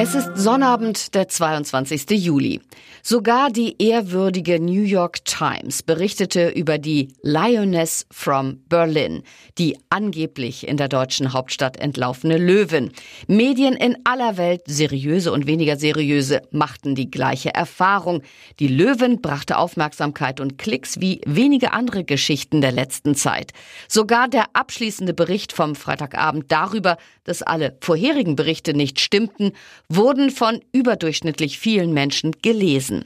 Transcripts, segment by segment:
Es ist Sonnabend, der 22. Juli. Sogar die ehrwürdige New York Times berichtete über die Lioness from Berlin, die angeblich in der deutschen Hauptstadt entlaufene Löwin. Medien in aller Welt, seriöse und weniger seriöse, machten die gleiche Erfahrung. Die Löwin brachte Aufmerksamkeit und Klicks wie wenige andere Geschichten der letzten Zeit. Sogar der abschließende Bericht vom Freitagabend darüber, dass alle vorherigen Berichte nicht stimmten, wurden von überdurchschnittlich vielen Menschen gelesen.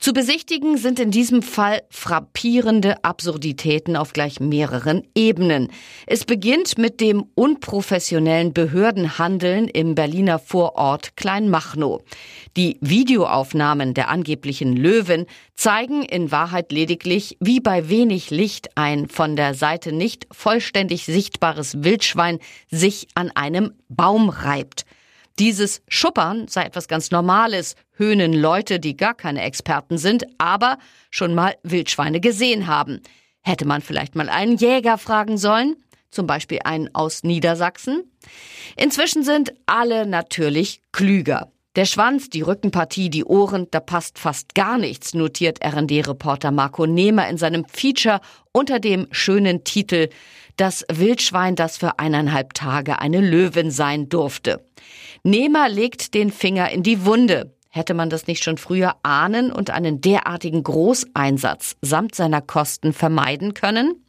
Zu besichtigen sind in diesem Fall frappierende Absurditäten auf gleich mehreren Ebenen. Es beginnt mit dem unprofessionellen Behördenhandeln im Berliner Vorort Kleinmachnow. Die Videoaufnahmen der angeblichen Löwen zeigen in Wahrheit lediglich, wie bei wenig Licht ein von der Seite nicht vollständig sichtbares Wildschwein sich an einem Baum reibt. Dieses Schuppern sei etwas ganz Normales, höhnen Leute, die gar keine Experten sind, aber schon mal Wildschweine gesehen haben. Hätte man vielleicht mal einen Jäger fragen sollen? Zum Beispiel einen aus Niedersachsen? Inzwischen sind alle natürlich klüger. Der Schwanz, die Rückenpartie, die Ohren, da passt fast gar nichts, notiert RD-Reporter Marco Nehmer in seinem Feature unter dem schönen Titel Das Wildschwein, das für eineinhalb Tage eine Löwin sein durfte. Nehmer legt den Finger in die Wunde. Hätte man das nicht schon früher ahnen und einen derartigen Großeinsatz samt seiner Kosten vermeiden können?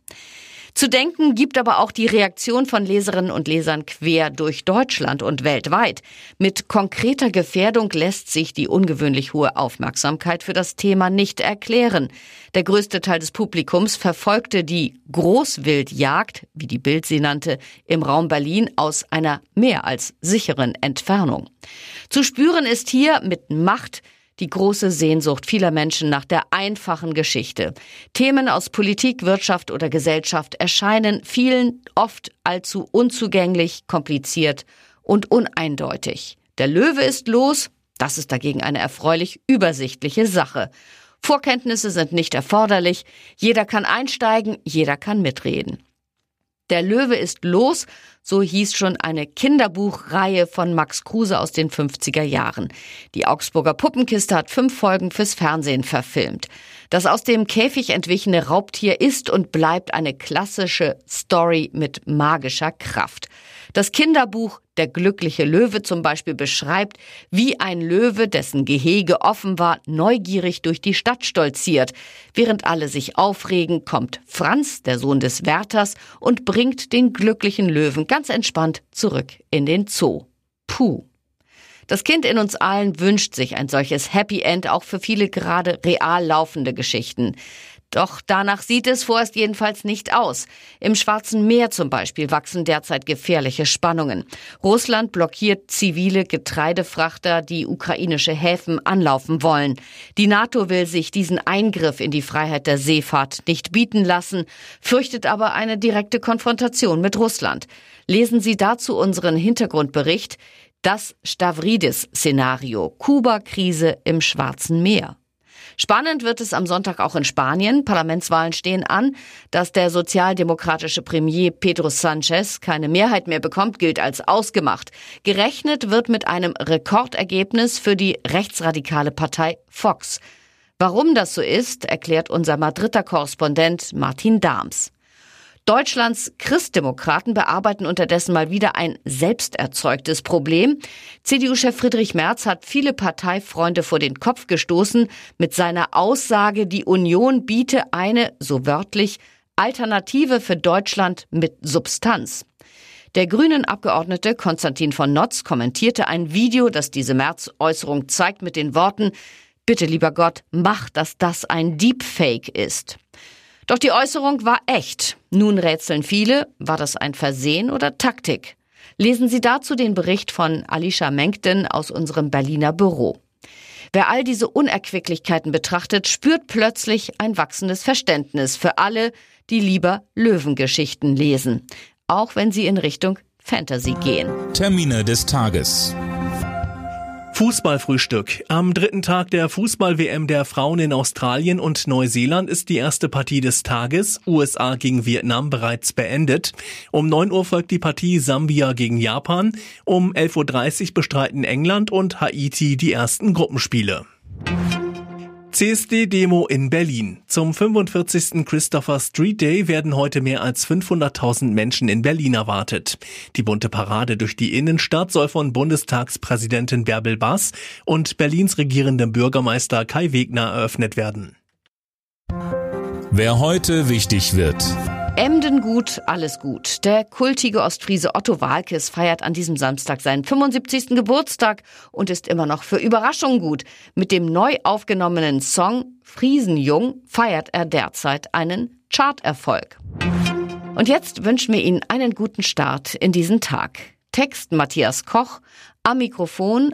Zu denken gibt aber auch die Reaktion von Leserinnen und Lesern quer durch Deutschland und weltweit. Mit konkreter Gefährdung lässt sich die ungewöhnlich hohe Aufmerksamkeit für das Thema nicht erklären. Der größte Teil des Publikums verfolgte die Großwildjagd, wie die Bild sie nannte, im Raum Berlin aus einer mehr als sicheren Entfernung. Zu spüren ist hier mit Macht die große Sehnsucht vieler Menschen nach der einfachen Geschichte. Themen aus Politik, Wirtschaft oder Gesellschaft erscheinen vielen oft allzu unzugänglich, kompliziert und uneindeutig. Der Löwe ist los, das ist dagegen eine erfreulich übersichtliche Sache. Vorkenntnisse sind nicht erforderlich, jeder kann einsteigen, jeder kann mitreden. Der Löwe ist los, so hieß schon eine Kinderbuchreihe von Max Kruse aus den 50er Jahren. Die Augsburger Puppenkiste hat fünf Folgen fürs Fernsehen verfilmt. Das aus dem Käfig entwichene Raubtier ist und bleibt eine klassische Story mit magischer Kraft. Das Kinderbuch Der glückliche Löwe zum Beispiel beschreibt, wie ein Löwe, dessen Gehege offen war, neugierig durch die Stadt stolziert. Während alle sich aufregen, kommt Franz, der Sohn des Wärters, und bringt den glücklichen Löwen ganz entspannt zurück in den Zoo. Puh. Das Kind in uns allen wünscht sich ein solches Happy End auch für viele gerade real laufende Geschichten. Doch danach sieht es vorerst jedenfalls nicht aus. Im Schwarzen Meer zum Beispiel wachsen derzeit gefährliche Spannungen. Russland blockiert zivile Getreidefrachter, die ukrainische Häfen anlaufen wollen. Die NATO will sich diesen Eingriff in die Freiheit der Seefahrt nicht bieten lassen, fürchtet aber eine direkte Konfrontation mit Russland. Lesen Sie dazu unseren Hintergrundbericht Das Stavridis-Szenario Kuba-Krise im Schwarzen Meer. Spannend wird es am Sonntag auch in Spanien. Parlamentswahlen stehen an. Dass der sozialdemokratische Premier Pedro Sanchez keine Mehrheit mehr bekommt, gilt als ausgemacht. Gerechnet wird mit einem Rekordergebnis für die rechtsradikale Partei Vox. Warum das so ist, erklärt unser Madrider Korrespondent Martin Dahms. Deutschlands Christdemokraten bearbeiten unterdessen mal wieder ein selbsterzeugtes Problem. CDU-Chef Friedrich Merz hat viele Parteifreunde vor den Kopf gestoßen mit seiner Aussage, die Union biete eine, so wörtlich, Alternative für Deutschland mit Substanz. Der grünen Abgeordnete Konstantin von Notz kommentierte ein Video, das diese März-Äußerung zeigt, mit den Worten Bitte, lieber Gott, mach, dass das ein Deepfake ist. Doch die Äußerung war echt. Nun rätseln viele, war das ein Versehen oder Taktik? Lesen Sie dazu den Bericht von Alicia Menkten aus unserem Berliner Büro. Wer all diese Unerquicklichkeiten betrachtet, spürt plötzlich ein wachsendes Verständnis für alle, die lieber Löwengeschichten lesen, auch wenn sie in Richtung Fantasy gehen. Termine des Tages. Fußballfrühstück. Am dritten Tag der Fußball-WM der Frauen in Australien und Neuseeland ist die erste Partie des Tages, USA gegen Vietnam, bereits beendet. Um 9 Uhr folgt die Partie Sambia gegen Japan. Um 11.30 Uhr bestreiten England und Haiti die ersten Gruppenspiele. CSD-Demo in Berlin. Zum 45. Christopher Street Day werden heute mehr als 500.000 Menschen in Berlin erwartet. Die bunte Parade durch die Innenstadt soll von Bundestagspräsidentin Bärbel Bass und Berlins regierendem Bürgermeister Kai Wegner eröffnet werden. Wer heute wichtig wird. Emden gut, alles gut. Der kultige Ostfriese Otto Walkes feiert an diesem Samstag seinen 75. Geburtstag und ist immer noch für Überraschungen gut. Mit dem neu aufgenommenen Song Friesenjung feiert er derzeit einen Charterfolg. Und jetzt wünschen wir Ihnen einen guten Start in diesen Tag. Text Matthias Koch, am Mikrofon